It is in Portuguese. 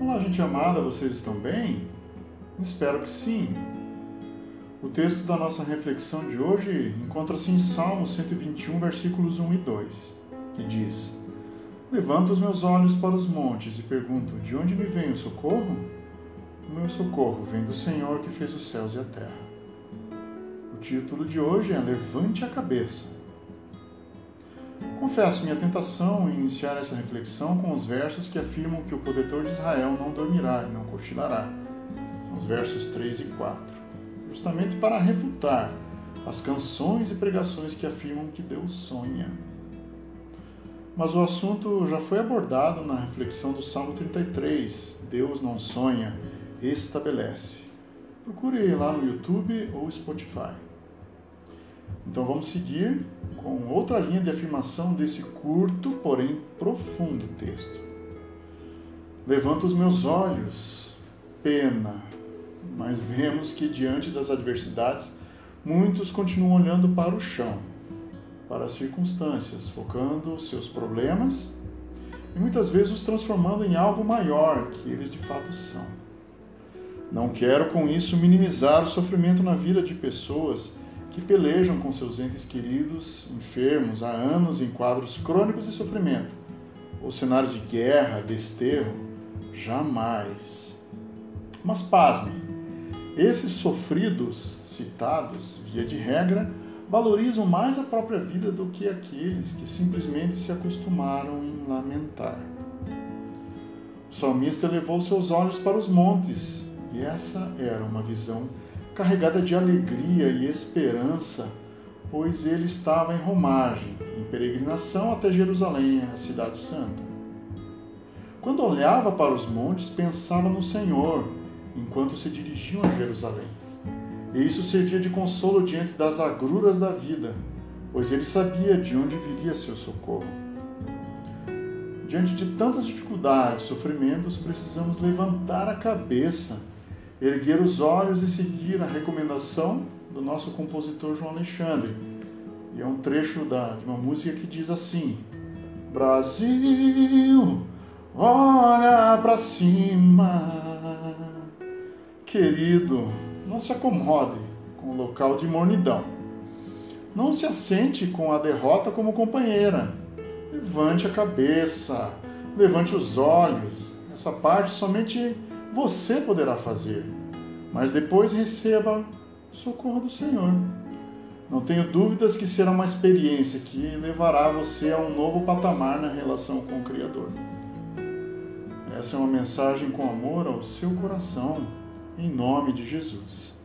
Gente amada, vocês estão bem? Espero que sim. O texto da nossa reflexão de hoje encontra-se em Salmo 121, versículos 1 e 2, que diz: Levanto os meus olhos para os montes e pergunto: De onde me vem o socorro? O meu socorro vem do Senhor que fez os céus e a terra. O título de hoje é Levante a cabeça. Confesso minha tentação em iniciar essa reflexão com os versos que afirmam que o protetor de Israel não dormirá e não cochilará. São os versos 3 e 4 justamente para refutar as canções e pregações que afirmam que Deus sonha. Mas o assunto já foi abordado na reflexão do Salmo 33. Deus não sonha, estabelece. Procure lá no YouTube ou Spotify. Então vamos seguir com outra linha de afirmação desse curto, porém profundo texto. Levanto os meus olhos, pena, mas vemos que diante das adversidades, muitos continuam olhando para o chão, para as circunstâncias, focando seus problemas e muitas vezes os transformando em algo maior que eles de fato são. Não quero com isso minimizar o sofrimento na vida de pessoas que pelejam com seus entes queridos enfermos há anos em quadros crônicos de sofrimento ou cenários de guerra, desterro. Jamais. Mas pasmem, esses sofridos citados, via de regra, valorizam mais a própria vida do que aqueles que simplesmente se acostumaram em lamentar. O salmista levou seus olhos para os montes, e essa era uma visão carregada de alegria e esperança, pois ele estava em romagem, em peregrinação até Jerusalém, a cidade santa. Quando olhava para os montes, pensava no Senhor enquanto se dirigiam a Jerusalém. E isso servia de consolo diante das agruras da vida, pois ele sabia de onde viria seu socorro. Diante de tantas dificuldades, sofrimentos, precisamos levantar a cabeça, erguer os olhos e seguir a recomendação do nosso compositor João Alexandre. E é um trecho da, de uma música que diz assim: Brasil, olha para cima Querido, não se acomode com o local de mornidão. Não se assente com a derrota como companheira. Levante a cabeça, levante os olhos. Essa parte somente você poderá fazer. Mas depois receba o socorro do Senhor. Não tenho dúvidas que será uma experiência que levará você a um novo patamar na relação com o Criador. Essa é uma mensagem com amor ao seu coração em nome de Jesus.